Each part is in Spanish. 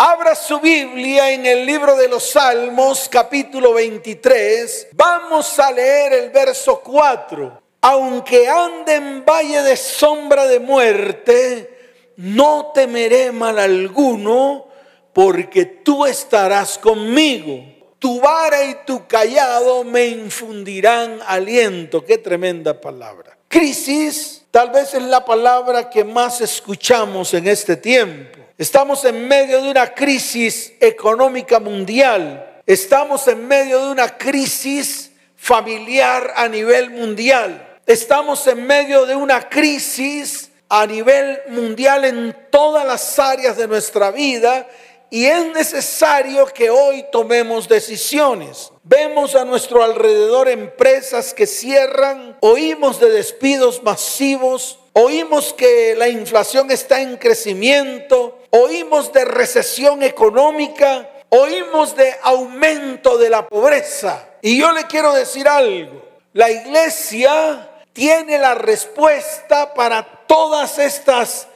Abra su Biblia en el libro de los Salmos, capítulo 23. Vamos a leer el verso 4. Aunque ande en valle de sombra de muerte, no temeré mal alguno, porque tú estarás conmigo. Tu vara y tu callado me infundirán aliento. Qué tremenda palabra. Crisis tal vez es la palabra que más escuchamos en este tiempo. Estamos en medio de una crisis económica mundial. Estamos en medio de una crisis familiar a nivel mundial. Estamos en medio de una crisis a nivel mundial en todas las áreas de nuestra vida y es necesario que hoy tomemos decisiones. Vemos a nuestro alrededor empresas que cierran, oímos de despidos masivos, oímos que la inflación está en crecimiento, oímos de recesión económica, oímos de aumento de la pobreza. Y yo le quiero decir algo, la iglesia tiene la respuesta para todas estas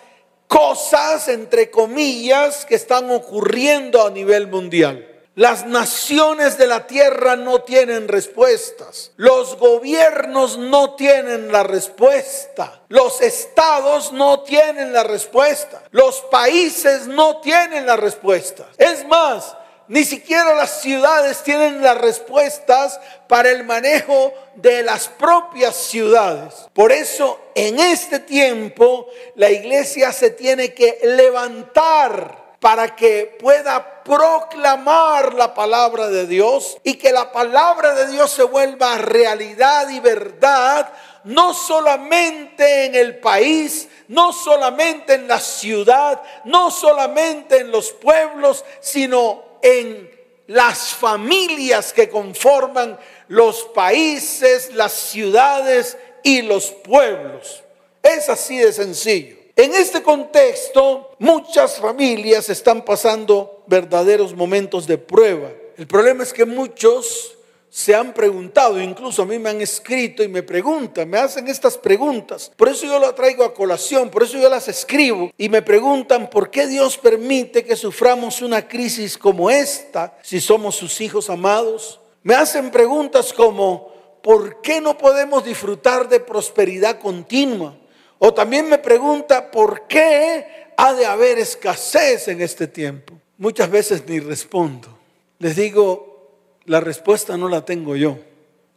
cosas, entre comillas, que están ocurriendo a nivel mundial. Las naciones de la tierra no tienen respuestas. Los gobiernos no tienen la respuesta. Los estados no tienen la respuesta. Los países no tienen la respuesta. Es más, ni siquiera las ciudades tienen las respuestas para el manejo de las propias ciudades. Por eso en este tiempo la iglesia se tiene que levantar para que pueda proclamar la palabra de Dios y que la palabra de Dios se vuelva realidad y verdad, no solamente en el país, no solamente en la ciudad, no solamente en los pueblos, sino en las familias que conforman los países, las ciudades y los pueblos. Es así de sencillo. En este contexto, muchas familias están pasando verdaderos momentos de prueba. El problema es que muchos se han preguntado, incluso a mí me han escrito y me preguntan, me hacen estas preguntas. Por eso yo lo traigo a colación, por eso yo las escribo y me preguntan por qué Dios permite que suframos una crisis como esta si somos sus hijos amados. Me hacen preguntas como, ¿por qué no podemos disfrutar de prosperidad continua? O también me pregunta, ¿por qué ha de haber escasez en este tiempo? Muchas veces ni respondo. Les digo, la respuesta no la tengo yo,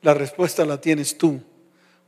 la respuesta la tienes tú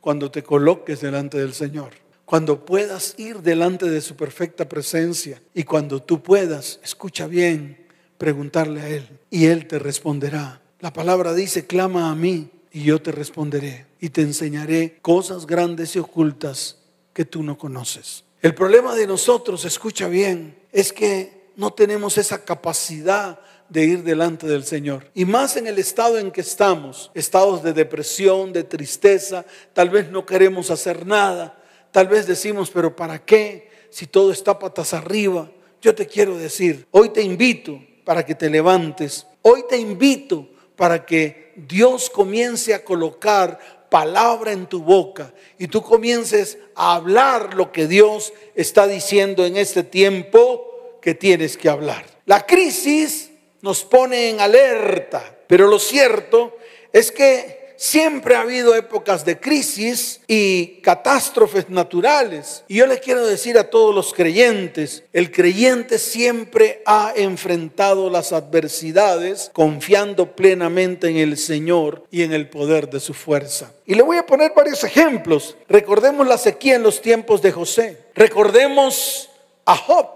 cuando te coloques delante del Señor, cuando puedas ir delante de su perfecta presencia y cuando tú puedas, escucha bien, preguntarle a Él y Él te responderá. La palabra dice, clama a mí y yo te responderé y te enseñaré cosas grandes y ocultas que tú no conoces. El problema de nosotros, escucha bien, es que no tenemos esa capacidad de ir delante del Señor. Y más en el estado en que estamos, estados de depresión, de tristeza, tal vez no queremos hacer nada, tal vez decimos, pero ¿para qué? Si todo está patas arriba. Yo te quiero decir, hoy te invito para que te levantes, hoy te invito para que Dios comience a colocar palabra en tu boca y tú comiences a hablar lo que Dios está diciendo en este tiempo que tienes que hablar. La crisis nos pone en alerta, pero lo cierto es que siempre ha habido épocas de crisis y catástrofes naturales. Y yo le quiero decir a todos los creyentes, el creyente siempre ha enfrentado las adversidades confiando plenamente en el Señor y en el poder de su fuerza. Y le voy a poner varios ejemplos. Recordemos la sequía en los tiempos de José. Recordemos a Job.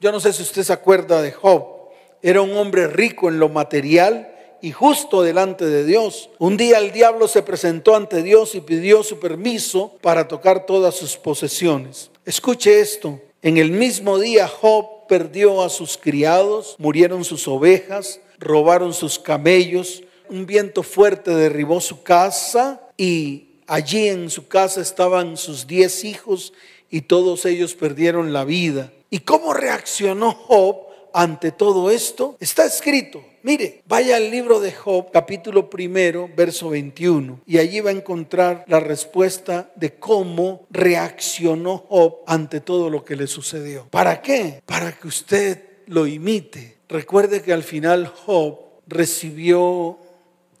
Yo no sé si usted se acuerda de Job era un hombre rico en lo material y justo delante de Dios. Un día el diablo se presentó ante Dios y pidió su permiso para tocar todas sus posesiones. Escuche esto. En el mismo día Job perdió a sus criados, murieron sus ovejas, robaron sus camellos, un viento fuerte derribó su casa y allí en su casa estaban sus diez hijos y todos ellos perdieron la vida. ¿Y cómo reaccionó Job? ante todo esto? Está escrito. Mire, vaya al libro de Job, capítulo primero, verso 21, y allí va a encontrar la respuesta de cómo reaccionó Job ante todo lo que le sucedió. ¿Para qué? Para que usted lo imite. Recuerde que al final Job recibió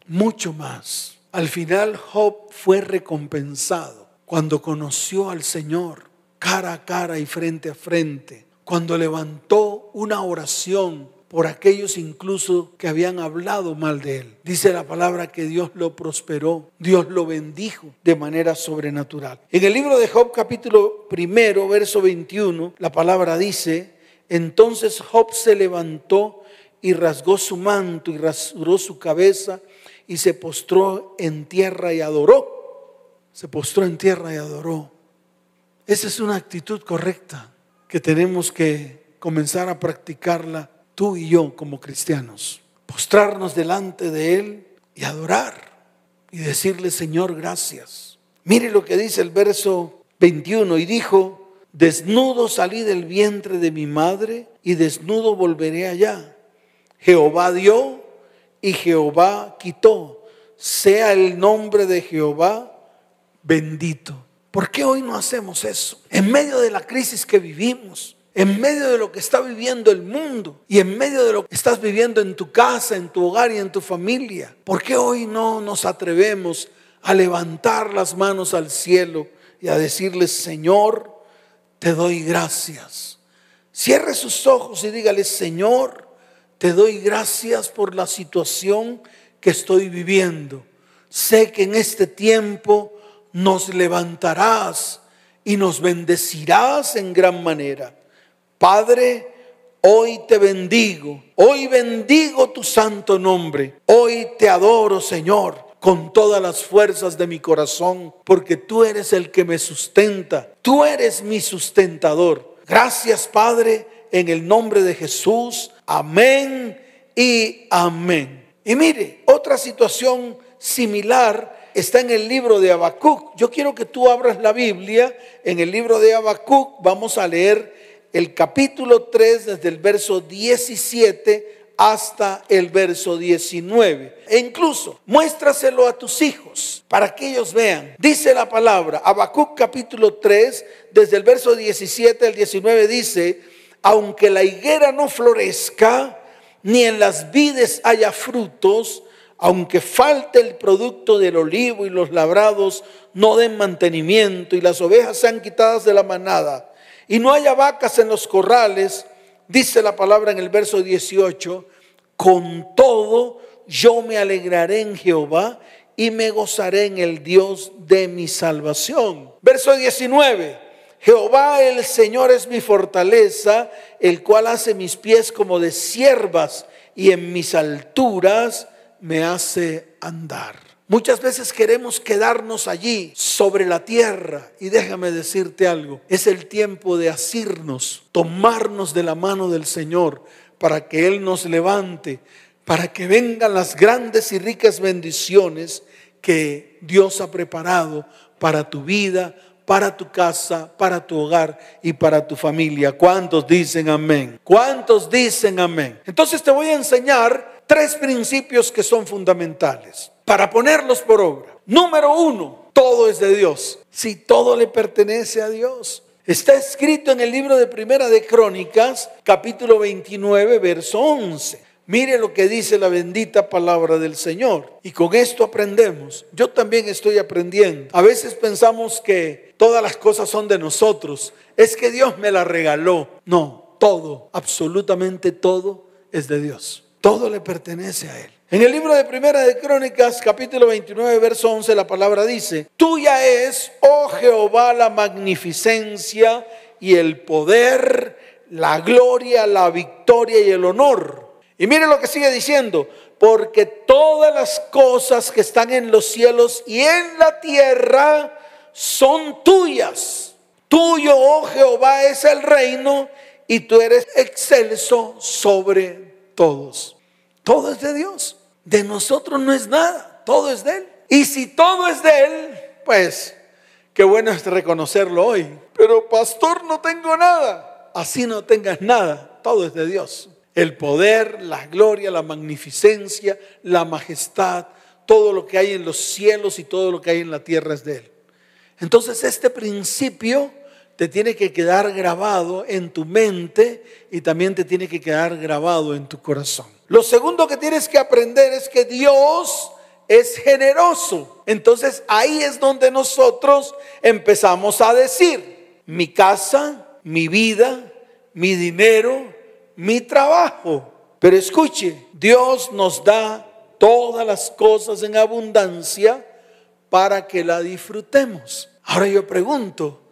mucho más. Al final Job fue recompensado cuando conoció al Señor cara a cara y frente a frente, cuando levantó una oración por aquellos incluso que habían hablado mal de él. Dice la palabra que Dios lo prosperó, Dios lo bendijo de manera sobrenatural. En el libro de Job capítulo primero, verso 21, la palabra dice, entonces Job se levantó y rasgó su manto y rasuró su cabeza y se postró en tierra y adoró. Se postró en tierra y adoró. Esa es una actitud correcta que tenemos que comenzar a practicarla tú y yo como cristianos. Postrarnos delante de Él y adorar y decirle, Señor, gracias. Mire lo que dice el verso 21 y dijo, desnudo salí del vientre de mi madre y desnudo volveré allá. Jehová dio y Jehová quitó. Sea el nombre de Jehová bendito. ¿Por qué hoy no hacemos eso? En medio de la crisis que vivimos, en medio de lo que está viviendo el mundo y en medio de lo que estás viviendo en tu casa, en tu hogar y en tu familia, ¿por qué hoy no nos atrevemos a levantar las manos al cielo y a decirle, Señor, te doy gracias? Cierre sus ojos y dígale, Señor, te doy gracias por la situación que estoy viviendo. Sé que en este tiempo nos levantarás y nos bendecirás en gran manera. Padre, hoy te bendigo, hoy bendigo tu santo nombre, hoy te adoro Señor con todas las fuerzas de mi corazón, porque tú eres el que me sustenta, tú eres mi sustentador. Gracias Padre, en el nombre de Jesús. Amén y amén. Y mire, otra situación similar está en el libro de Habacuc. Yo quiero que tú abras la Biblia. En el libro de Habacuc vamos a leer el capítulo 3 desde el verso 17 hasta el verso 19. E incluso muéstraselo a tus hijos para que ellos vean. Dice la palabra, Habacuc capítulo 3, desde el verso 17 al 19 dice, aunque la higuera no florezca, ni en las vides haya frutos, aunque falte el producto del olivo y los labrados no den mantenimiento y las ovejas sean quitadas de la manada y no haya vacas en los corrales, dice la palabra en el verso 18, con todo yo me alegraré en Jehová y me gozaré en el Dios de mi salvación. Verso 19. Jehová el Señor es mi fortaleza, el cual hace mis pies como de siervas y en mis alturas me hace andar. Muchas veces queremos quedarnos allí sobre la tierra y déjame decirte algo, es el tiempo de asirnos, tomarnos de la mano del Señor para que Él nos levante, para que vengan las grandes y ricas bendiciones que Dios ha preparado para tu vida, para tu casa, para tu hogar y para tu familia. ¿Cuántos dicen amén? ¿Cuántos dicen amén? Entonces te voy a enseñar tres principios que son fundamentales para ponerlos por obra. Número uno, todo es de Dios. Si todo le pertenece a Dios. Está escrito en el libro de Primera de Crónicas, capítulo 29, verso 11. Mire lo que dice la bendita palabra del Señor. Y con esto aprendemos. Yo también estoy aprendiendo. A veces pensamos que todas las cosas son de nosotros. Es que Dios me la regaló. No, todo, absolutamente todo es de Dios. Todo le pertenece a Él. En el libro de Primera de Crónicas, capítulo 29, verso 11, la palabra dice, tuya es, oh Jehová, la magnificencia y el poder, la gloria, la victoria y el honor y mire lo que sigue diciendo, porque todas las cosas que están en los cielos y en la tierra son tuyas. Tuyo, oh Jehová, es el reino y tú eres excelso sobre todos. Todo es de Dios. De nosotros no es nada, todo es de Él. Y si todo es de Él, pues qué bueno es reconocerlo hoy. Pero pastor, no tengo nada. Así no tengas nada, todo es de Dios el poder, la gloria, la magnificencia, la majestad, todo lo que hay en los cielos y todo lo que hay en la tierra es de Él. Entonces este principio te tiene que quedar grabado en tu mente y también te tiene que quedar grabado en tu corazón. Lo segundo que tienes que aprender es que Dios es generoso. Entonces ahí es donde nosotros empezamos a decir, mi casa, mi vida, mi dinero, mi trabajo. Pero escuche, Dios nos da todas las cosas en abundancia para que la disfrutemos. Ahora yo pregunto,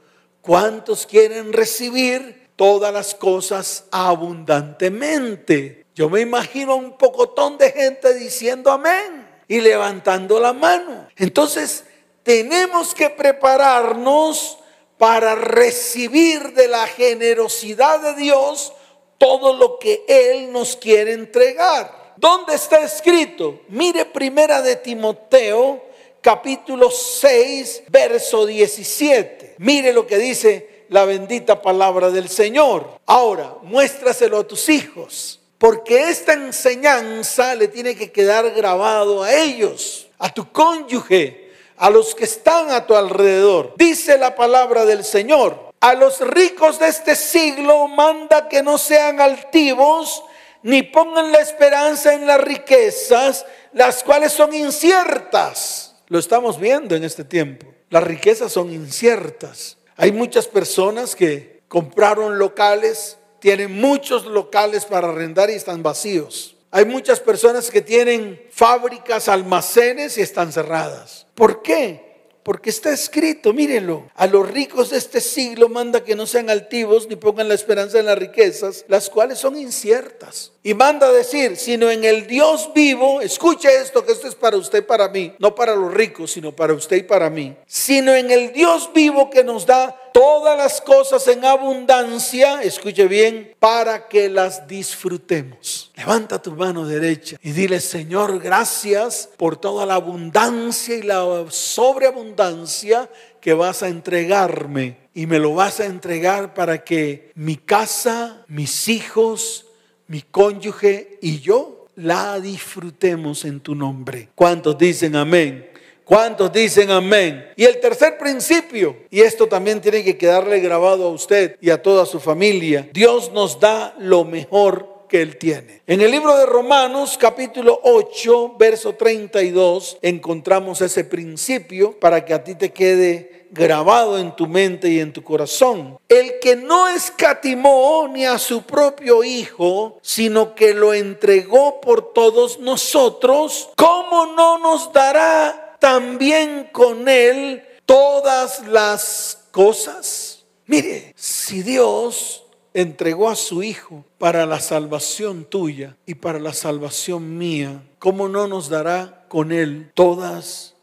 ¿cuántos quieren recibir todas las cosas abundantemente? Yo me imagino un pocotón de gente diciendo amén y levantando la mano. Entonces, tenemos que prepararnos para recibir de la generosidad de Dios todo lo que Él nos quiere entregar. ¿Dónde está escrito? Mire primera de Timoteo, capítulo 6, verso 17. Mire lo que dice la bendita palabra del Señor. Ahora, muéstraselo a tus hijos, porque esta enseñanza le tiene que quedar grabado a ellos, a tu cónyuge, a los que están a tu alrededor. Dice la palabra del Señor. A los ricos de este siglo manda que no sean altivos, ni pongan la esperanza en las riquezas, las cuales son inciertas. Lo estamos viendo en este tiempo. Las riquezas son inciertas. Hay muchas personas que compraron locales, tienen muchos locales para arrendar y están vacíos. Hay muchas personas que tienen fábricas, almacenes y están cerradas. ¿Por qué? Porque está escrito, mírenlo, a los ricos de este siglo manda que no sean altivos ni pongan la esperanza en las riquezas, las cuales son inciertas. Y manda decir, sino en el Dios vivo, escuche esto, que esto es para usted y para mí, no para los ricos, sino para usted y para mí, sino en el Dios vivo que nos da todas las cosas en abundancia, escuche bien, para que las disfrutemos. Levanta tu mano derecha y dile, Señor, gracias por toda la abundancia y la sobreabundancia que vas a entregarme. Y me lo vas a entregar para que mi casa, mis hijos, mi cónyuge y yo la disfrutemos en tu nombre. ¿Cuántos dicen amén? ¿Cuántos dicen amén? Y el tercer principio, y esto también tiene que quedarle grabado a usted y a toda su familia, Dios nos da lo mejor que Él tiene. En el libro de Romanos capítulo 8, verso 32, encontramos ese principio para que a ti te quede grabado en tu mente y en tu corazón. El que no escatimó ni a su propio Hijo, sino que lo entregó por todos nosotros, ¿cómo no nos dará también con Él todas las cosas. Mire, si Dios entregó a su Hijo para la salvación tuya y para la salvación mía, ¿cómo no nos dará con Él todas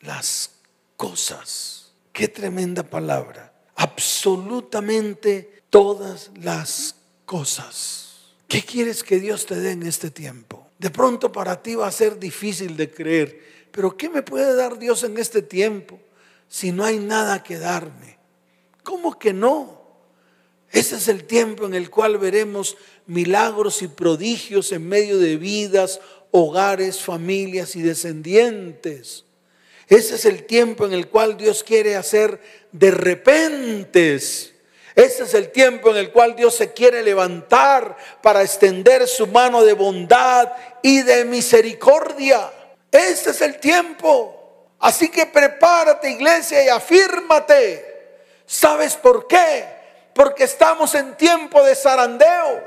las cosas? Qué tremenda palabra. Absolutamente todas las cosas. ¿Qué quieres que Dios te dé en este tiempo? De pronto para ti va a ser difícil de creer pero ¿qué me puede dar Dios en este tiempo si no hay nada que darme? ¿Cómo que no? Ese es el tiempo en el cual veremos milagros y prodigios en medio de vidas, hogares, familias y descendientes. Ese es el tiempo en el cual Dios quiere hacer de repentes. Ese es el tiempo en el cual Dios se quiere levantar para extender su mano de bondad y de misericordia. Este es el tiempo. Así que prepárate iglesia y afírmate. ¿Sabes por qué? Porque estamos en tiempo de zarandeo.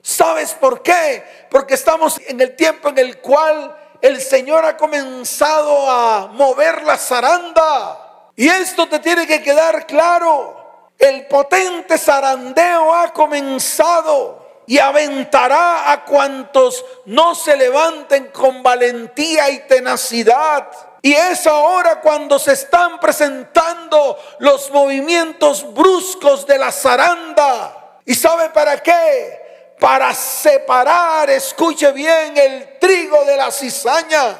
¿Sabes por qué? Porque estamos en el tiempo en el cual el Señor ha comenzado a mover la zaranda. Y esto te tiene que quedar claro. El potente zarandeo ha comenzado y aventará a cuantos no se levanten con valentía y tenacidad. Y es ahora cuando se están presentando los movimientos bruscos de la zaranda. ¿Y sabe para qué? Para separar, escuche bien, el trigo de la cizaña.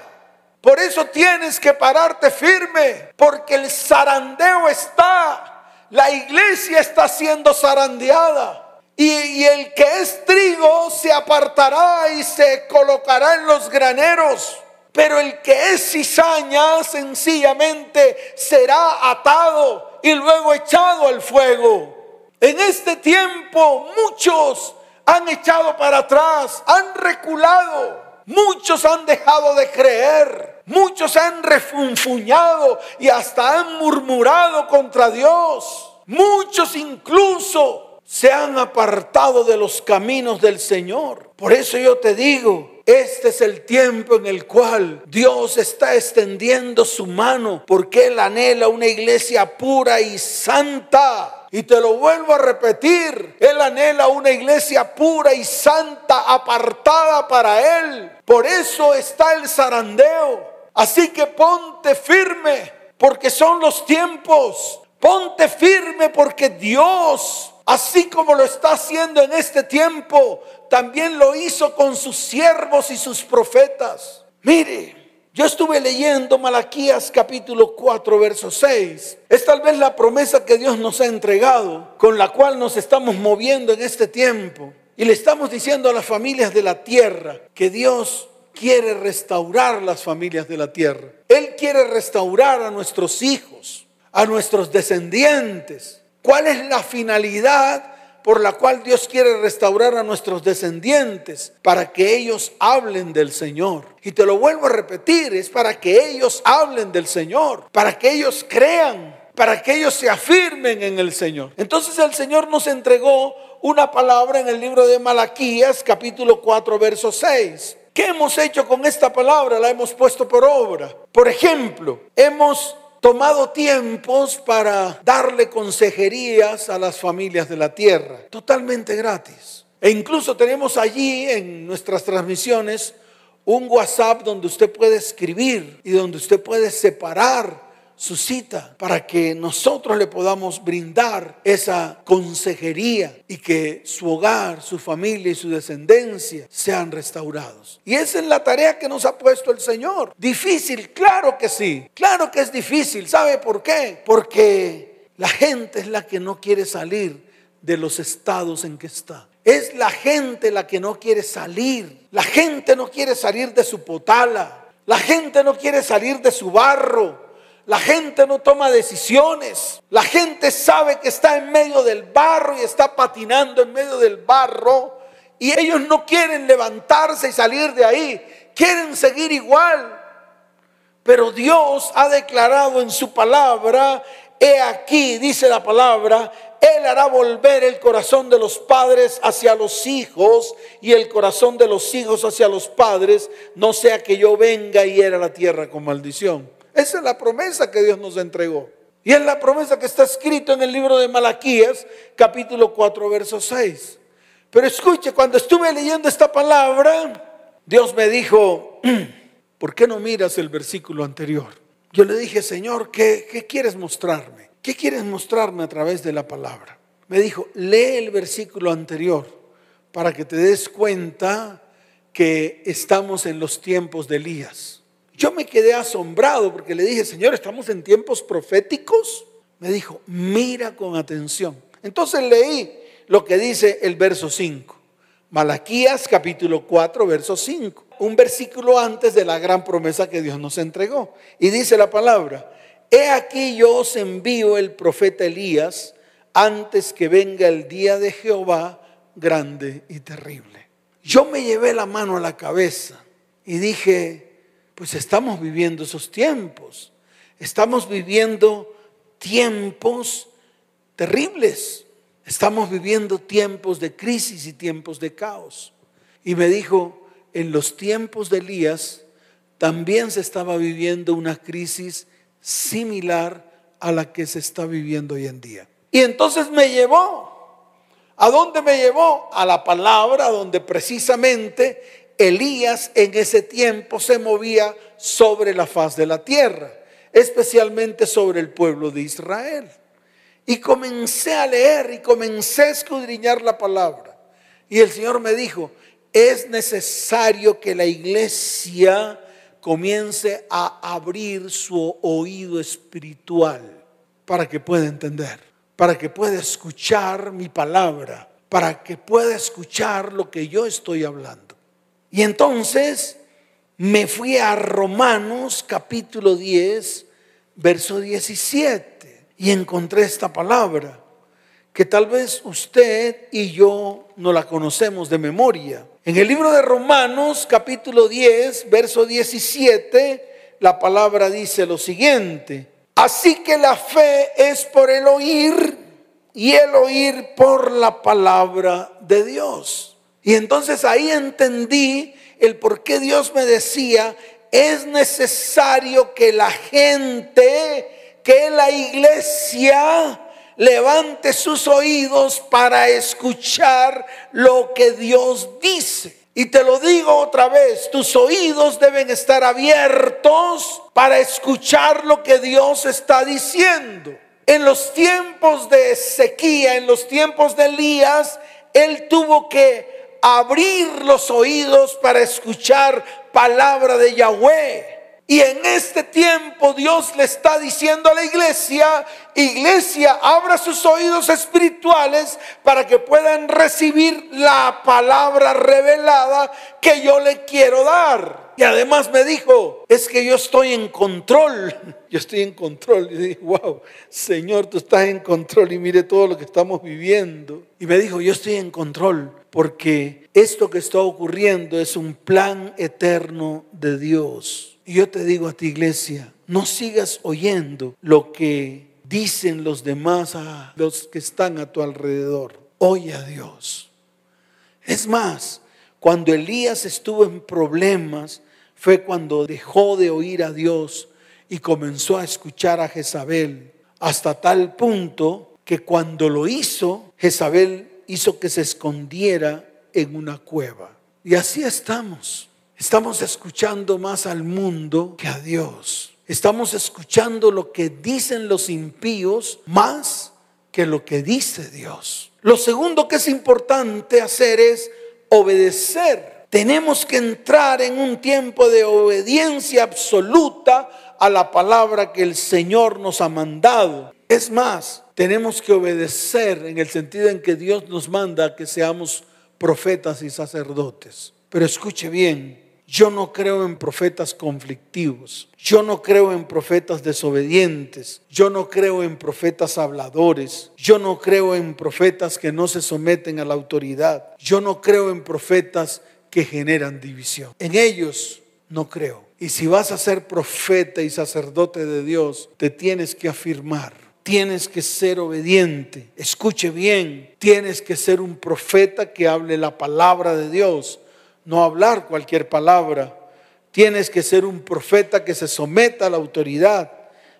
Por eso tienes que pararte firme, porque el zarandeo está, la iglesia está siendo zarandeada. Y, el que es trigo se apartará y se colocará en los graneros. Pero el que es cizaña sencillamente será atado y luego echado al fuego. En este tiempo muchos han echado para atrás, han reculado, muchos han dejado de creer, muchos han refunfuñado y hasta han murmurado contra Dios. Muchos incluso se han apartado de los caminos del Señor. Por eso yo te digo, este es el tiempo en el cual Dios está extendiendo su mano porque Él anhela una iglesia pura y santa. Y te lo vuelvo a repetir, Él anhela una iglesia pura y santa apartada para Él. Por eso está el zarandeo. Así que ponte firme porque son los tiempos. Ponte firme porque Dios Así como lo está haciendo en este tiempo, también lo hizo con sus siervos y sus profetas. Mire, yo estuve leyendo Malaquías capítulo 4, verso 6. Es tal vez la promesa que Dios nos ha entregado, con la cual nos estamos moviendo en este tiempo. Y le estamos diciendo a las familias de la tierra que Dios quiere restaurar las familias de la tierra. Él quiere restaurar a nuestros hijos, a nuestros descendientes. ¿Cuál es la finalidad por la cual Dios quiere restaurar a nuestros descendientes? Para que ellos hablen del Señor. Y te lo vuelvo a repetir, es para que ellos hablen del Señor, para que ellos crean, para que ellos se afirmen en el Señor. Entonces el Señor nos entregó una palabra en el libro de Malaquías, capítulo 4, verso 6. ¿Qué hemos hecho con esta palabra? La hemos puesto por obra. Por ejemplo, hemos tomado tiempos para darle consejerías a las familias de la tierra, totalmente gratis. E incluso tenemos allí en nuestras transmisiones un WhatsApp donde usted puede escribir y donde usted puede separar su cita para que nosotros le podamos brindar esa consejería y que su hogar, su familia y su descendencia sean restaurados. Y esa es la tarea que nos ha puesto el Señor. Difícil, claro que sí, claro que es difícil. ¿Sabe por qué? Porque la gente es la que no quiere salir de los estados en que está. Es la gente la que no quiere salir. La gente no quiere salir de su potala. La gente no quiere salir de su barro. La gente no toma decisiones. La gente sabe que está en medio del barro y está patinando en medio del barro. Y ellos no quieren levantarse y salir de ahí. Quieren seguir igual. Pero Dios ha declarado en su palabra, he aquí, dice la palabra, Él hará volver el corazón de los padres hacia los hijos y el corazón de los hijos hacia los padres, no sea que yo venga y era la tierra con maldición. Esa es la promesa que Dios nos entregó. Y es la promesa que está escrito en el libro de Malaquías, capítulo 4, verso 6. Pero escuche, cuando estuve leyendo esta palabra, Dios me dijo, ¿por qué no miras el versículo anterior? Yo le dije, Señor, ¿qué, ¿qué, quieres mostrarme? ¿Qué quieres mostrarme a través de la palabra? Me dijo, lee el versículo anterior para que te des cuenta que estamos en los tiempos de Elías. Yo me quedé asombrado porque le dije, Señor, estamos en tiempos proféticos. Me dijo, mira con atención. Entonces leí lo que dice el verso 5. Malaquías capítulo 4, verso 5. Un versículo antes de la gran promesa que Dios nos entregó. Y dice la palabra, he aquí yo os envío el profeta Elías antes que venga el día de Jehová grande y terrible. Yo me llevé la mano a la cabeza y dije, pues estamos viviendo esos tiempos. Estamos viviendo tiempos terribles. Estamos viviendo tiempos de crisis y tiempos de caos. Y me dijo, en los tiempos de Elías también se estaba viviendo una crisis similar a la que se está viviendo hoy en día. Y entonces me llevó. ¿A dónde me llevó? A la palabra donde precisamente Elías en ese tiempo se movía sobre la faz de la tierra, especialmente sobre el pueblo de Israel. Y comencé a leer y comencé a escudriñar la palabra. Y el Señor me dijo, es necesario que la iglesia comience a abrir su oído espiritual para que pueda entender, para que pueda escuchar mi palabra, para que pueda escuchar lo que yo estoy hablando. Y entonces me fui a Romanos capítulo 10, verso 17. y encontré esta palabra que tal vez usted y yo no la conocemos de memoria. En el libro de Romanos capítulo 10, verso 17, la palabra dice lo siguiente. Así que la fe es por el oír y el oír por la palabra de Dios. Y entonces ahí entendí el por qué Dios me decía, es necesario que la gente, que la iglesia levante sus oídos para escuchar lo que Dios dice. Y te lo digo otra vez, tus oídos deben estar abiertos para escuchar lo que Dios está diciendo. En los tiempos de sequía, en los tiempos de Elías, él tuvo que abrir los oídos para escuchar palabra de Yahweh. Y en este tiempo Dios le está diciendo a la iglesia, iglesia, abra sus oídos espirituales para que puedan recibir la palabra revelada que yo le quiero dar. Y además me dijo, es que yo estoy en control. Yo estoy en control. Y dije, wow, Señor, tú estás en control y mire todo lo que estamos viviendo. Y me dijo, yo estoy en control porque esto que está ocurriendo es un plan eterno de Dios. Y yo te digo a ti, iglesia, no sigas oyendo lo que dicen los demás, a los que están a tu alrededor. Oye a Dios. Es más, cuando Elías estuvo en problemas, fue cuando dejó de oír a Dios y comenzó a escuchar a Jezabel, hasta tal punto que cuando lo hizo, Jezabel hizo que se escondiera en una cueva. Y así estamos. Estamos escuchando más al mundo que a Dios. Estamos escuchando lo que dicen los impíos más que lo que dice Dios. Lo segundo que es importante hacer es obedecer. Tenemos que entrar en un tiempo de obediencia absoluta a la palabra que el Señor nos ha mandado. Es más, tenemos que obedecer en el sentido en que Dios nos manda que seamos profetas y sacerdotes. Pero escuche bien, yo no creo en profetas conflictivos. Yo no creo en profetas desobedientes. Yo no creo en profetas habladores. Yo no creo en profetas que no se someten a la autoridad. Yo no creo en profetas que generan división. En ellos no creo. Y si vas a ser profeta y sacerdote de Dios, te tienes que afirmar. Tienes que ser obediente. Escuche bien. Tienes que ser un profeta que hable la palabra de Dios no hablar cualquier palabra. Tienes que ser un profeta que se someta a la autoridad.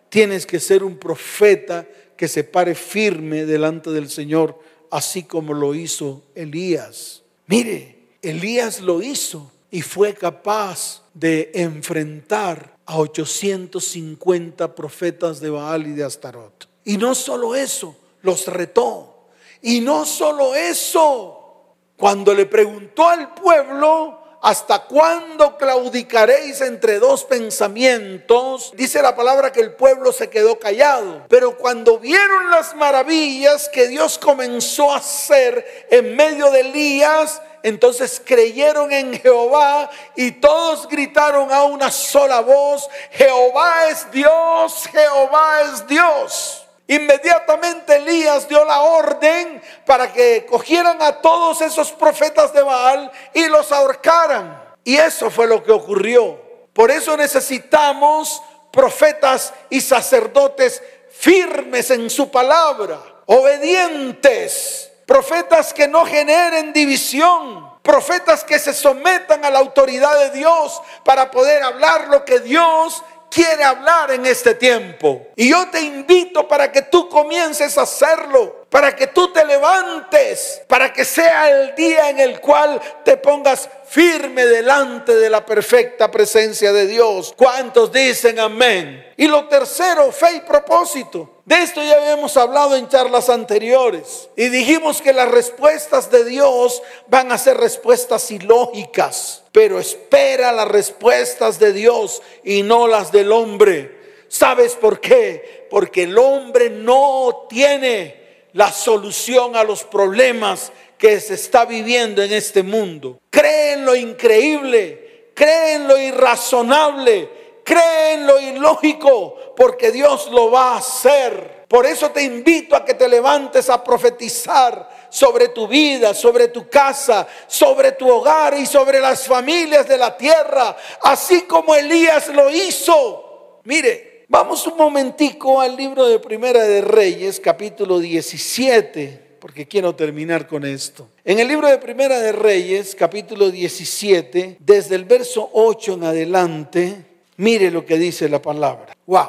Tienes que ser un profeta que se pare firme delante del Señor, así como lo hizo Elías. Mire, Elías lo hizo y fue capaz de enfrentar a 850 profetas de Baal y de Astarot. Y no solo eso, los retó. Y no solo eso, cuando le preguntó al pueblo, ¿hasta cuándo claudicaréis entre dos pensamientos? Dice la palabra que el pueblo se quedó callado. Pero cuando vieron las maravillas que Dios comenzó a hacer en medio de Elías, entonces creyeron en Jehová y todos gritaron a una sola voz, Jehová es Dios, Jehová es Dios. Inmediatamente Elías dio la orden para que cogieran a todos esos profetas de Baal y los ahorcaran. Y eso fue lo que ocurrió. Por eso necesitamos profetas y sacerdotes firmes en su palabra, obedientes, profetas que no generen división, profetas que se sometan a la autoridad de Dios para poder hablar lo que Dios quiere hablar en este tiempo. Y yo te invito para que tú comiences a hacerlo, para que tú te levantes, para que sea el día en el cual te pongas firme delante de la perfecta presencia de Dios. ¿Cuántos dicen amén? Y lo tercero, fe y propósito. De esto ya habíamos hablado en charlas anteriores y dijimos que las respuestas de Dios van a ser respuestas ilógicas, pero espera las respuestas de Dios y no las del hombre. ¿Sabes por qué? Porque el hombre no tiene la solución a los problemas que se está viviendo en este mundo. Cree en lo increíble, cree en lo irrazonable, cree en lo ilógico, porque Dios lo va a hacer. Por eso te invito a que te levantes a profetizar sobre tu vida, sobre tu casa, sobre tu hogar y sobre las familias de la tierra, así como Elías lo hizo. Mire, vamos un momentico al libro de Primera de Reyes, capítulo 17, porque quiero terminar con esto. En el libro de Primera de Reyes, capítulo 17, desde el verso 8 en adelante, mire lo que dice la palabra. Wow,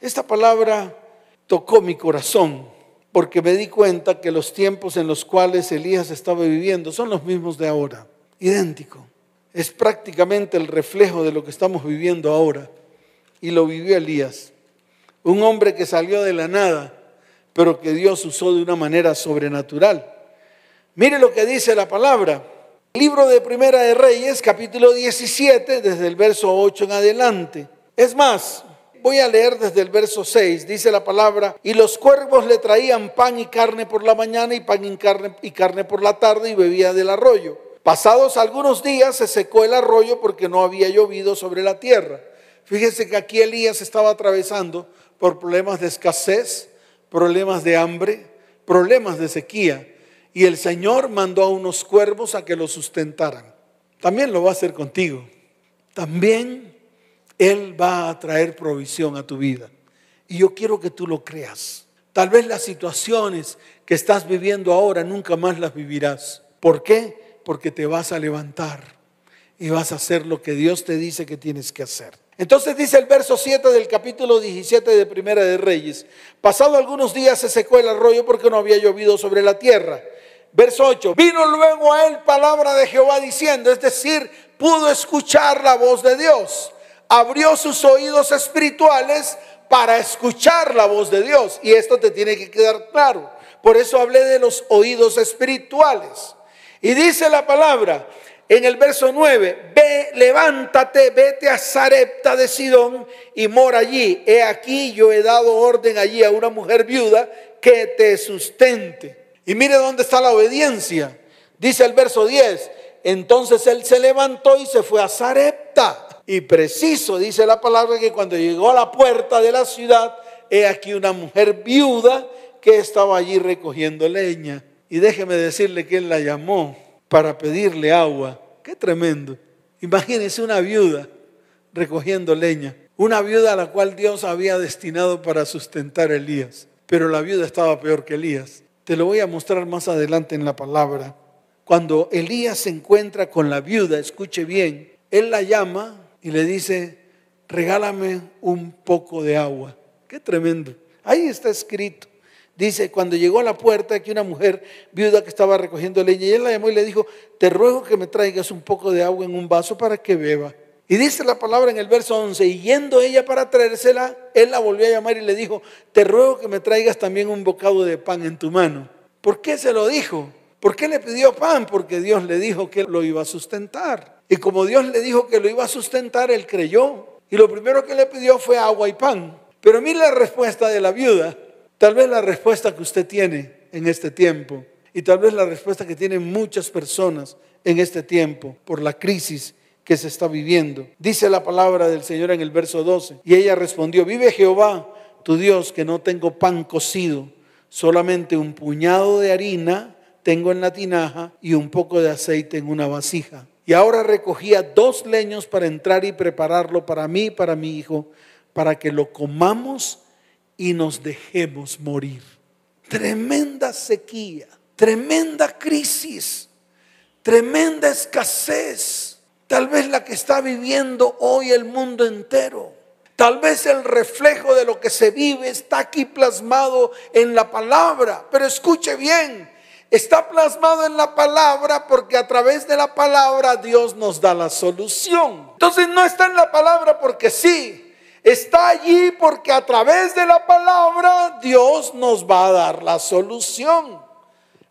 esta palabra tocó mi corazón porque me di cuenta que los tiempos en los cuales Elías estaba viviendo son los mismos de ahora, idéntico. Es prácticamente el reflejo de lo que estamos viviendo ahora. Y lo vivió Elías, un hombre que salió de la nada, pero que Dios usó de una manera sobrenatural. Mire lo que dice la palabra. Libro de Primera de Reyes, capítulo 17, desde el verso 8 en adelante. Es más, Voy a leer desde el verso 6, dice la palabra, y los cuervos le traían pan y carne por la mañana y pan y carne, y carne por la tarde y bebía del arroyo. Pasados algunos días se secó el arroyo porque no había llovido sobre la tierra. Fíjese que aquí Elías estaba atravesando por problemas de escasez, problemas de hambre, problemas de sequía. Y el Señor mandó a unos cuervos a que lo sustentaran. También lo va a hacer contigo. También él va a traer provisión a tu vida. Y yo quiero que tú lo creas. Tal vez las situaciones que estás viviendo ahora nunca más las vivirás. ¿Por qué? Porque te vas a levantar y vas a hacer lo que Dios te dice que tienes que hacer. Entonces dice el verso 7 del capítulo 17 de Primera de Reyes, pasado algunos días se secó el arroyo porque no había llovido sobre la tierra. Verso 8, vino luego a él palabra de Jehová diciendo, es decir, pudo escuchar la voz de Dios abrió sus oídos espirituales para escuchar la voz de Dios. Y esto te tiene que quedar claro. Por eso hablé de los oídos espirituales. Y dice la palabra en el verso 9, ve, levántate, vete a Sarepta de Sidón y mora allí. He aquí yo he dado orden allí a una mujer viuda que te sustente. Y mire dónde está la obediencia. Dice el verso 10, entonces él se levantó y se fue a Sarepta. Y preciso dice la palabra que cuando llegó a la puerta de la ciudad, he aquí una mujer viuda que estaba allí recogiendo leña. Y déjeme decirle que él la llamó para pedirle agua. Qué tremendo. Imagínese una viuda recogiendo leña. Una viuda a la cual Dios había destinado para sustentar a Elías. Pero la viuda estaba peor que Elías. Te lo voy a mostrar más adelante en la palabra. Cuando Elías se encuentra con la viuda, escuche bien, él la llama y le dice, regálame un poco de agua. Qué tremendo. Ahí está escrito. Dice, cuando llegó a la puerta, aquí una mujer viuda que estaba recogiendo leña, y él la llamó y le dijo, te ruego que me traigas un poco de agua en un vaso para que beba. Y dice la palabra en el verso 11, y yendo ella para traérsela, él la volvió a llamar y le dijo, te ruego que me traigas también un bocado de pan en tu mano. ¿Por qué se lo dijo? ¿Por qué le pidió pan? Porque Dios le dijo que lo iba a sustentar. Y como Dios le dijo que lo iba a sustentar, él creyó. Y lo primero que le pidió fue agua y pan. Pero mire la respuesta de la viuda. Tal vez la respuesta que usted tiene en este tiempo. Y tal vez la respuesta que tienen muchas personas en este tiempo por la crisis que se está viviendo. Dice la palabra del Señor en el verso 12. Y ella respondió, vive Jehová, tu Dios, que no tengo pan cocido, solamente un puñado de harina tengo en la tinaja y un poco de aceite en una vasija. Y ahora recogía dos leños para entrar y prepararlo para mí y para mi hijo, para que lo comamos y nos dejemos morir. Tremenda sequía, tremenda crisis, tremenda escasez, tal vez la que está viviendo hoy el mundo entero. Tal vez el reflejo de lo que se vive está aquí plasmado en la palabra, pero escuche bien, Está plasmado en la palabra porque a través de la palabra Dios nos da la solución. Entonces no está en la palabra porque sí, está allí porque a través de la palabra Dios nos va a dar la solución.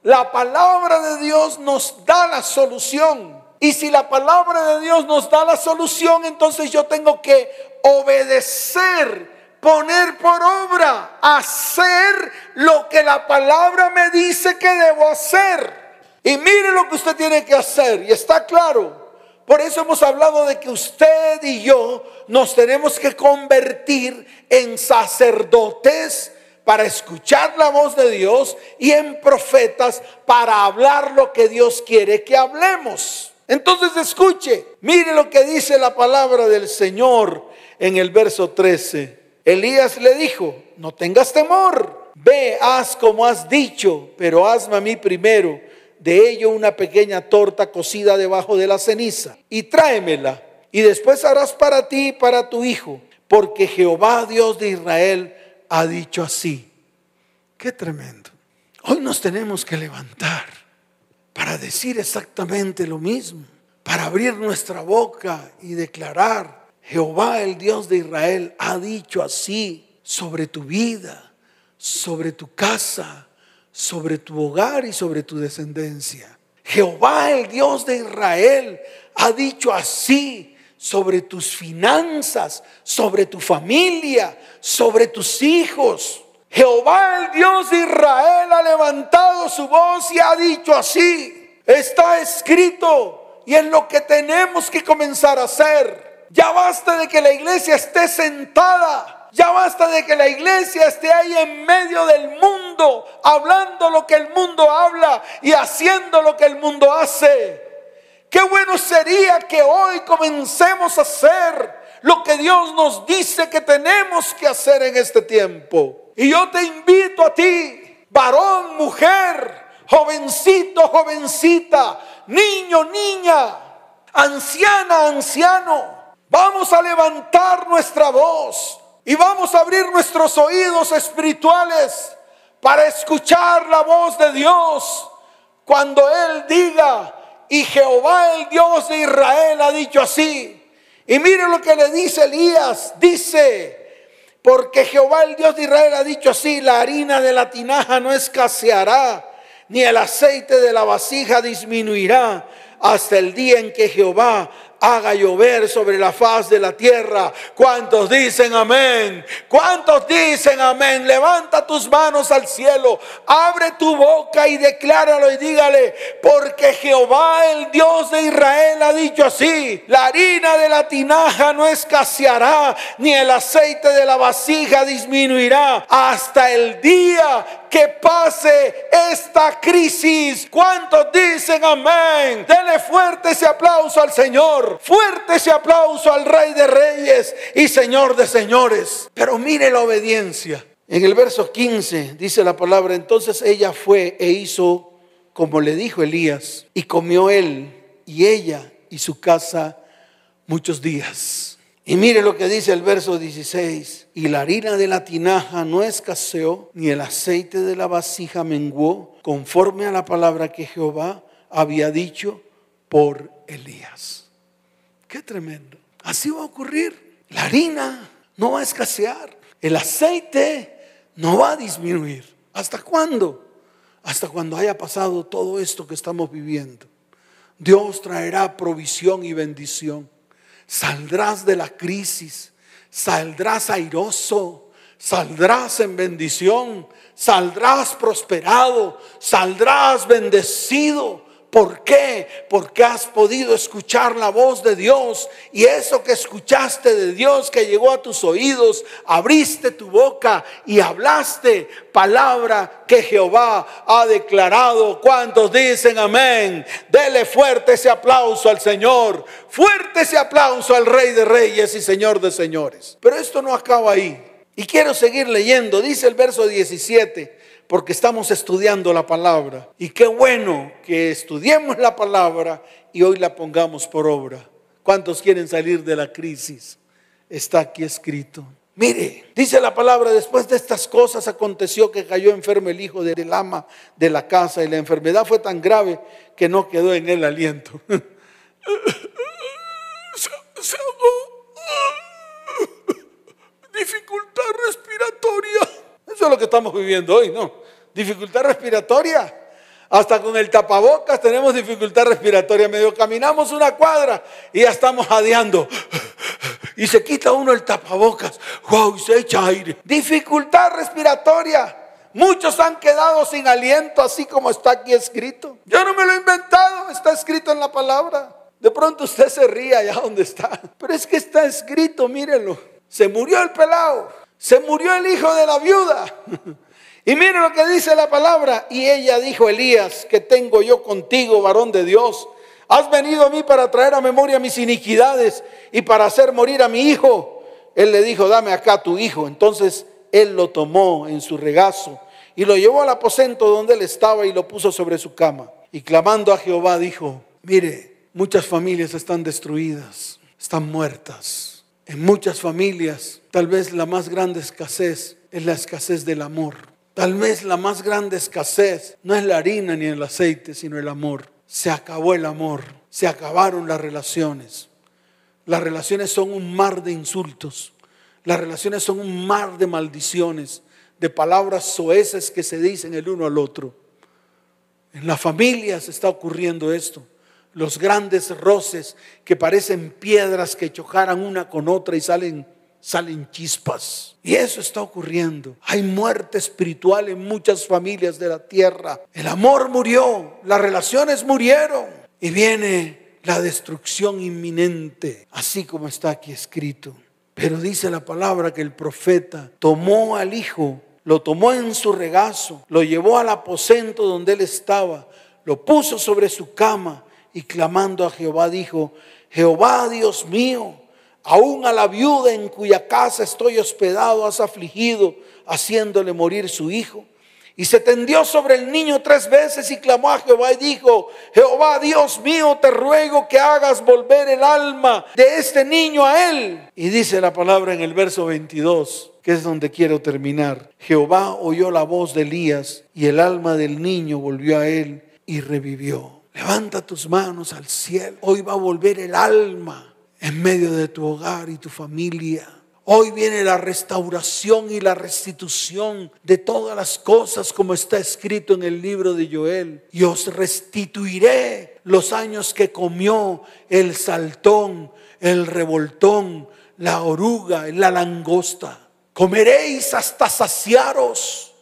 La palabra de Dios nos da la solución. Y si la palabra de Dios nos da la solución, entonces yo tengo que obedecer poner por obra, hacer lo que la palabra me dice que debo hacer. Y mire lo que usted tiene que hacer, y está claro. Por eso hemos hablado de que usted y yo nos tenemos que convertir en sacerdotes para escuchar la voz de Dios y en profetas para hablar lo que Dios quiere que hablemos. Entonces escuche, mire lo que dice la palabra del Señor en el verso 13. Elías le dijo, no tengas temor, ve, haz como has dicho, pero hazme a mí primero de ello una pequeña torta cocida debajo de la ceniza y tráemela. Y después harás para ti y para tu hijo, porque Jehová Dios de Israel ha dicho así. Qué tremendo. Hoy nos tenemos que levantar para decir exactamente lo mismo, para abrir nuestra boca y declarar, Jehová el Dios de Israel ha dicho así sobre tu vida, sobre tu casa, sobre tu hogar y sobre tu descendencia. Jehová el Dios de Israel ha dicho así sobre tus finanzas, sobre tu familia, sobre tus hijos. Jehová el Dios de Israel ha levantado su voz y ha dicho así. Está escrito y es lo que tenemos que comenzar a hacer. Ya basta de que la iglesia esté sentada. Ya basta de que la iglesia esté ahí en medio del mundo, hablando lo que el mundo habla y haciendo lo que el mundo hace. Qué bueno sería que hoy comencemos a hacer lo que Dios nos dice que tenemos que hacer en este tiempo. Y yo te invito a ti, varón, mujer, jovencito, jovencita, niño, niña, anciana, anciano. Vamos a levantar nuestra voz y vamos a abrir nuestros oídos espirituales para escuchar la voz de Dios cuando Él diga, y Jehová el Dios de Israel ha dicho así. Y mire lo que le dice Elías, dice, porque Jehová el Dios de Israel ha dicho así, la harina de la tinaja no escaseará, ni el aceite de la vasija disminuirá hasta el día en que Jehová haga llover sobre la faz de la tierra. ¿Cuántos dicen amén? ¿Cuántos dicen amén? Levanta tus manos al cielo, abre tu boca y decláralo y dígale, porque Jehová el Dios de Israel ha dicho así, la harina de la tinaja no escaseará, ni el aceite de la vasija disminuirá hasta el día que pase esta crisis. ¿Cuántos dicen amén? Dele fuerte ese aplauso al Señor. Fuerte ese aplauso al Rey de Reyes y Señor de Señores. Pero mire la obediencia. En el verso 15 dice la palabra, entonces ella fue e hizo como le dijo Elías, y comió él y ella y su casa muchos días. Y mire lo que dice el verso 16. Y la harina de la tinaja no escaseó, ni el aceite de la vasija menguó, conforme a la palabra que Jehová había dicho por Elías. Qué tremendo. Así va a ocurrir. La harina no va a escasear. El aceite no va a disminuir. ¿Hasta cuándo? Hasta cuando haya pasado todo esto que estamos viviendo. Dios traerá provisión y bendición saldrás de la crisis, saldrás airoso, saldrás en bendición, saldrás prosperado, saldrás bendecido. ¿Por qué? Porque has podido escuchar la voz de Dios y eso que escuchaste de Dios que llegó a tus oídos, abriste tu boca y hablaste palabra que Jehová ha declarado. ¿Cuántos dicen amén? Dele fuerte ese aplauso al Señor, fuerte ese aplauso al Rey de Reyes y Señor de Señores. Pero esto no acaba ahí. Y quiero seguir leyendo, dice el verso 17 porque estamos estudiando la palabra. Y qué bueno que estudiemos la palabra y hoy la pongamos por obra. ¿Cuántos quieren salir de la crisis? Está aquí escrito. Mire, dice la palabra, después de estas cosas aconteció que cayó enfermo el hijo del ama de la casa y la enfermedad fue tan grave que no quedó en él aliento. Dificultad respiratoria. Eso es lo que estamos viviendo hoy, ¿no? dificultad respiratoria. Hasta con el tapabocas tenemos dificultad respiratoria. Medio caminamos una cuadra y ya estamos jadeando. Y se quita uno el tapabocas. ¡Wow! Y se echa aire. Dificultad respiratoria. Muchos han quedado sin aliento, así como está aquí escrito. Yo no me lo he inventado, está escrito en la palabra. De pronto usted se ríe allá donde está. Pero es que está escrito, mírelo. Se murió el pelado Se murió el hijo de la viuda. Y mire lo que dice la palabra. Y ella dijo, Elías, que tengo yo contigo, varón de Dios. Has venido a mí para traer a memoria mis iniquidades y para hacer morir a mi hijo. Él le dijo, dame acá tu hijo. Entonces él lo tomó en su regazo y lo llevó al aposento donde él estaba y lo puso sobre su cama. Y clamando a Jehová dijo, mire, muchas familias están destruidas, están muertas. En muchas familias, tal vez la más grande escasez es la escasez del amor. Tal vez la más grande escasez no es la harina ni el aceite, sino el amor. Se acabó el amor, se acabaron las relaciones. Las relaciones son un mar de insultos. Las relaciones son un mar de maldiciones, de palabras soeces que se dicen el uno al otro. En la familia se está ocurriendo esto. Los grandes roces que parecen piedras que chocaran una con otra y salen salen chispas. Y eso está ocurriendo. Hay muerte espiritual en muchas familias de la tierra. El amor murió, las relaciones murieron y viene la destrucción inminente, así como está aquí escrito. Pero dice la palabra que el profeta tomó al hijo, lo tomó en su regazo, lo llevó al aposento donde él estaba, lo puso sobre su cama y clamando a Jehová dijo, Jehová Dios mío, Aún a la viuda en cuya casa estoy hospedado has afligido, haciéndole morir su hijo. Y se tendió sobre el niño tres veces y clamó a Jehová y dijo, Jehová Dios mío, te ruego que hagas volver el alma de este niño a él. Y dice la palabra en el verso 22, que es donde quiero terminar. Jehová oyó la voz de Elías y el alma del niño volvió a él y revivió. Levanta tus manos al cielo. Hoy va a volver el alma en medio de tu hogar y tu familia. Hoy viene la restauración y la restitución de todas las cosas como está escrito en el libro de Joel. Y os restituiré los años que comió el saltón, el revoltón, la oruga, la langosta. Comeréis hasta saciaros,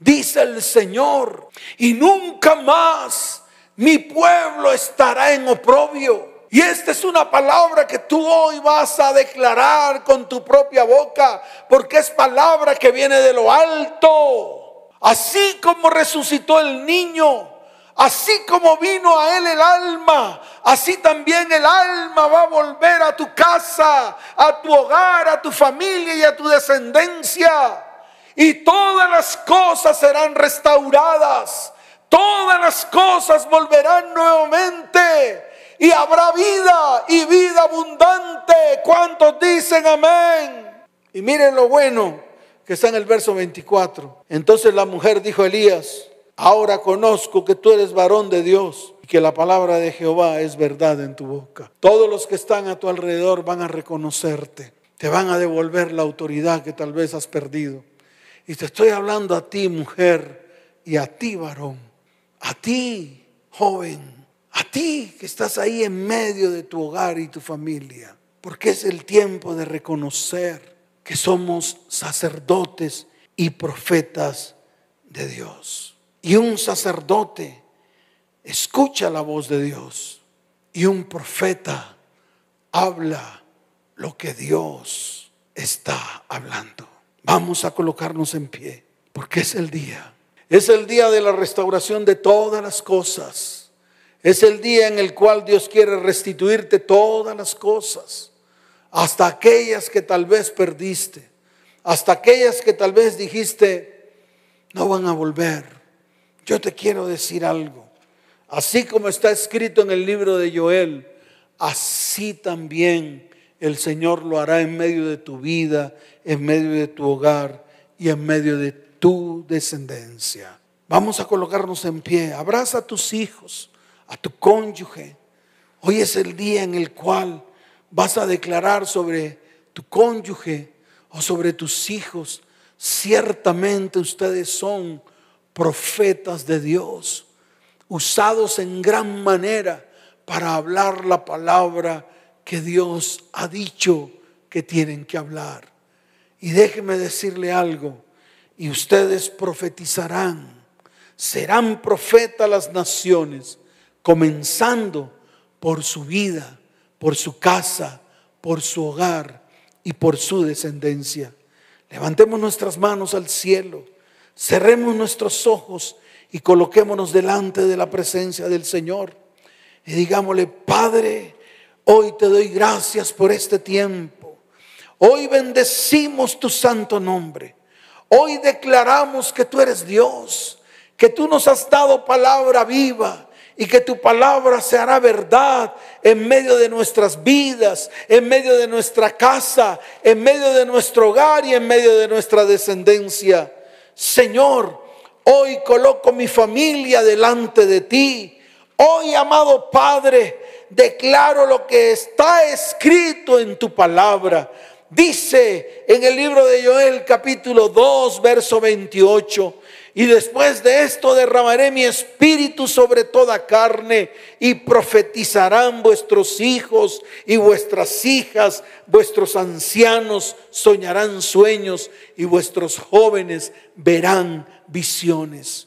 dice el Señor, y nunca más mi pueblo estará en oprobio. Y esta es una palabra que tú hoy vas a declarar con tu propia boca, porque es palabra que viene de lo alto. Así como resucitó el niño, así como vino a él el alma, así también el alma va a volver a tu casa, a tu hogar, a tu familia y a tu descendencia. Y todas las cosas serán restauradas, todas las cosas volverán nuevamente y habrá vida y vida abundante. ¿Cuántos dicen amén? Y miren lo bueno que está en el verso 24. Entonces la mujer dijo a Elías, ahora conozco que tú eres varón de Dios y que la palabra de Jehová es verdad en tu boca. Todos los que están a tu alrededor van a reconocerte, te van a devolver la autoridad que tal vez has perdido. Y te estoy hablando a ti, mujer, y a ti, varón, a ti, joven a ti que estás ahí en medio de tu hogar y tu familia, porque es el tiempo de reconocer que somos sacerdotes y profetas de Dios. Y un sacerdote escucha la voz de Dios y un profeta habla lo que Dios está hablando. Vamos a colocarnos en pie, porque es el día. Es el día de la restauración de todas las cosas es el día en el cual Dios quiere restituirte todas las cosas, hasta aquellas que tal vez perdiste, hasta aquellas que tal vez dijiste, no van a volver. Yo te quiero decir algo. Así como está escrito en el libro de Joel, así también el Señor lo hará en medio de tu vida, en medio de tu hogar y en medio de tu descendencia. Vamos a colocarnos en pie. Abraza a tus hijos a tu cónyuge. Hoy es el día en el cual vas a declarar sobre tu cónyuge o sobre tus hijos. Ciertamente ustedes son profetas de Dios, usados en gran manera para hablar la palabra que Dios ha dicho que tienen que hablar. Y déjeme decirle algo, y ustedes profetizarán, serán profetas las naciones comenzando por su vida, por su casa, por su hogar y por su descendencia. Levantemos nuestras manos al cielo, cerremos nuestros ojos y coloquémonos delante de la presencia del Señor. Y digámosle, Padre, hoy te doy gracias por este tiempo. Hoy bendecimos tu santo nombre. Hoy declaramos que tú eres Dios, que tú nos has dado palabra viva y que tu palabra se hará verdad en medio de nuestras vidas, en medio de nuestra casa, en medio de nuestro hogar y en medio de nuestra descendencia. Señor, hoy coloco mi familia delante de ti. Hoy, amado Padre, declaro lo que está escrito en tu palabra. Dice en el libro de Joel capítulo 2, verso 28. Y después de esto derramaré mi espíritu sobre toda carne y profetizarán vuestros hijos y vuestras hijas, vuestros ancianos soñarán sueños y vuestros jóvenes verán visiones.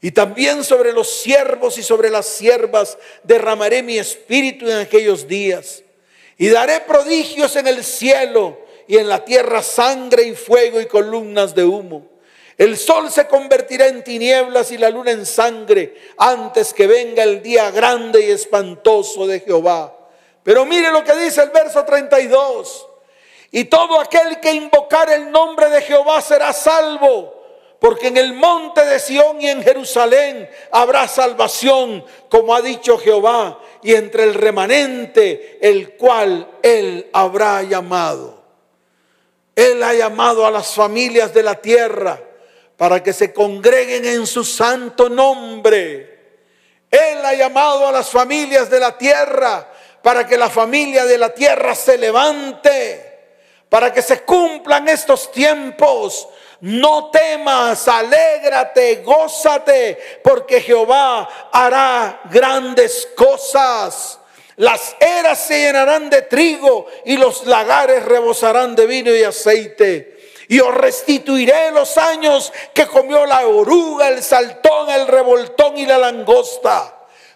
Y también sobre los siervos y sobre las siervas derramaré mi espíritu en aquellos días. Y daré prodigios en el cielo y en la tierra sangre y fuego y columnas de humo. El sol se convertirá en tinieblas y la luna en sangre antes que venga el día grande y espantoso de Jehová. Pero mire lo que dice el verso 32. Y todo aquel que invocar el nombre de Jehová será salvo, porque en el monte de Sión y en Jerusalén habrá salvación, como ha dicho Jehová, y entre el remanente el cual él habrá llamado. Él ha llamado a las familias de la tierra para que se congreguen en su santo nombre. Él ha llamado a las familias de la tierra para que la familia de la tierra se levante, para que se cumplan estos tiempos. No temas, alégrate, gózate, porque Jehová hará grandes cosas. Las eras se llenarán de trigo y los lagares rebosarán de vino y aceite y os restituiré los años que comió la oruga, el saltón, el revoltón y la langosta.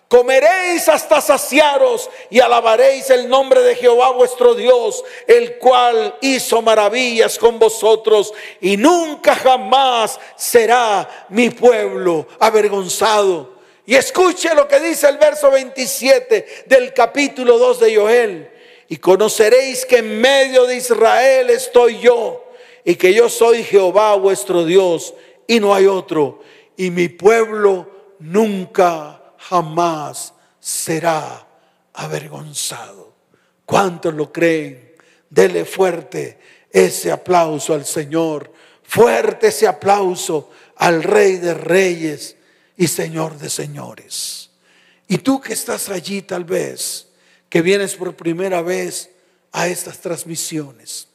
Comeréis hasta saciaros y alabaréis el nombre de Jehová vuestro Dios, el cual hizo maravillas con vosotros y nunca jamás será mi pueblo avergonzado. Y escuche lo que dice el verso 27 del capítulo 2 de Joel. Y conoceréis que en medio de Israel estoy yo y que yo soy Jehová vuestro Dios y no hay otro. Y mi pueblo nunca, jamás será avergonzado. ¿Cuántos lo creen? Dele fuerte ese aplauso al Señor. Fuerte ese aplauso al Rey de Reyes y Señor de Señores. Y tú que estás allí tal vez, que vienes por primera vez a estas transmisiones.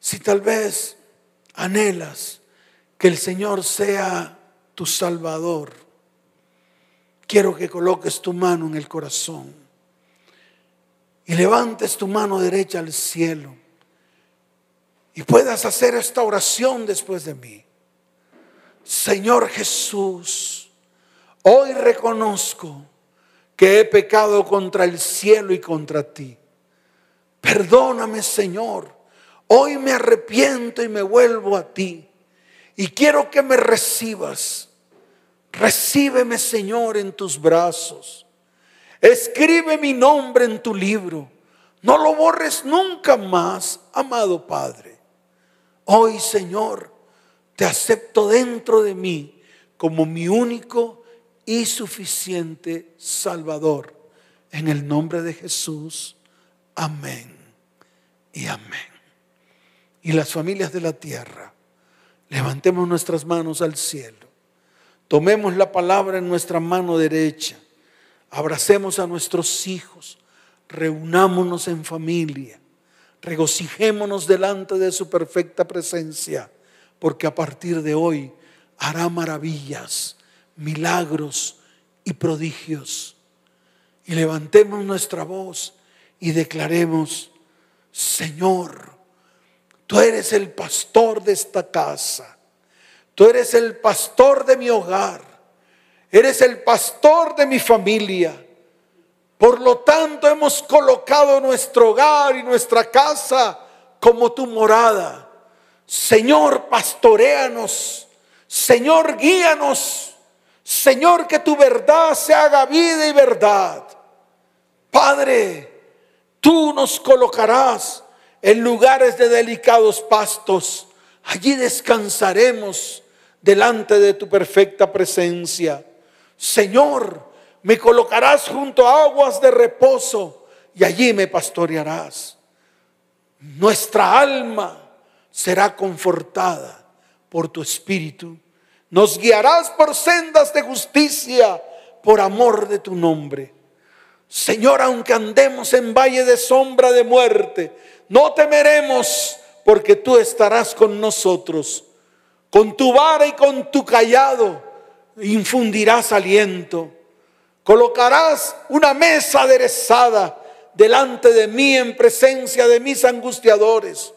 Si tal vez anhelas que el Señor sea tu Salvador, quiero que coloques tu mano en el corazón y levantes tu mano derecha al cielo y puedas hacer esta oración después de mí. Señor Jesús, hoy reconozco que he pecado contra el cielo y contra ti. Perdóname, Señor Hoy me arrepiento y me vuelvo a ti. Y quiero que me recibas. Recíbeme, Señor, en tus brazos. Escribe mi nombre en tu libro. No lo borres nunca más, amado Padre. Hoy, Señor, te acepto dentro de mí como mi único y suficiente Salvador. En el nombre de Jesús. Amén y amén y las familias de la tierra, levantemos nuestras manos al cielo, tomemos la palabra en nuestra mano derecha, abracemos a nuestros hijos, reunámonos en familia, regocijémonos delante de su perfecta presencia, porque a partir de hoy hará maravillas, milagros y prodigios. Y levantemos nuestra voz y declaremos, Señor, Tú eres el pastor de esta casa. Tú eres el pastor de mi hogar. Eres el pastor de mi familia. Por lo tanto, hemos colocado nuestro hogar y nuestra casa como tu morada. Señor, pastoreanos. Señor, guíanos. Señor, que tu verdad se haga vida y verdad. Padre, tú nos colocarás en lugares de delicados pastos. Allí descansaremos delante de tu perfecta presencia. Señor, me colocarás junto a aguas de reposo y allí me pastorearás. Nuestra alma será confortada por tu espíritu. Nos guiarás por sendas de justicia por amor de tu nombre. Señor, aunque andemos en valle de sombra de muerte, no temeremos porque tú estarás con nosotros. Con tu vara y con tu callado infundirás aliento. Colocarás una mesa aderezada delante de mí en presencia de mis angustiadores.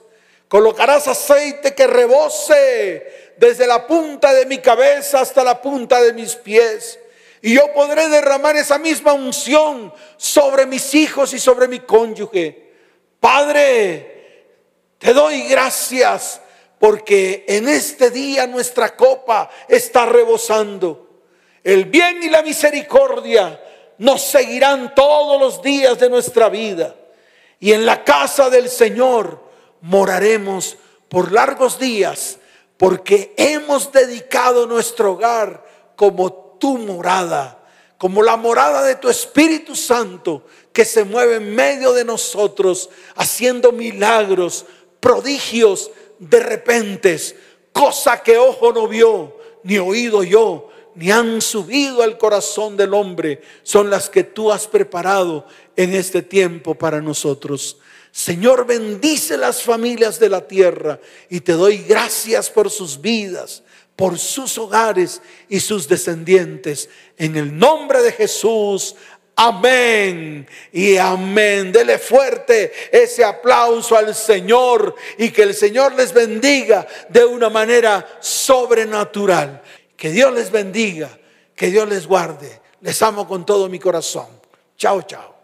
Colocarás aceite que rebose desde la punta de mi cabeza hasta la punta de mis pies. Y yo podré derramar esa misma unción sobre mis hijos y sobre mi cónyuge. Padre, te doy gracias porque en este día nuestra copa está rebosando. El bien y la misericordia nos seguirán todos los días de nuestra vida. Y en la casa del Señor moraremos por largos días, porque hemos dedicado nuestro hogar como tu morada, como la morada de tu Espíritu Santo que se mueve en medio de nosotros, haciendo milagros, prodigios, de repentes, cosa que ojo no vio, ni oído yo, ni han subido al corazón del hombre, son las que tú has preparado en este tiempo para nosotros. Señor, bendice las familias de la tierra y te doy gracias por sus vidas, por sus hogares y sus descendientes. En el nombre de Jesús. Amén y amén. Dele fuerte ese aplauso al Señor y que el Señor les bendiga de una manera sobrenatural. Que Dios les bendiga, que Dios les guarde. Les amo con todo mi corazón. Chao, chao.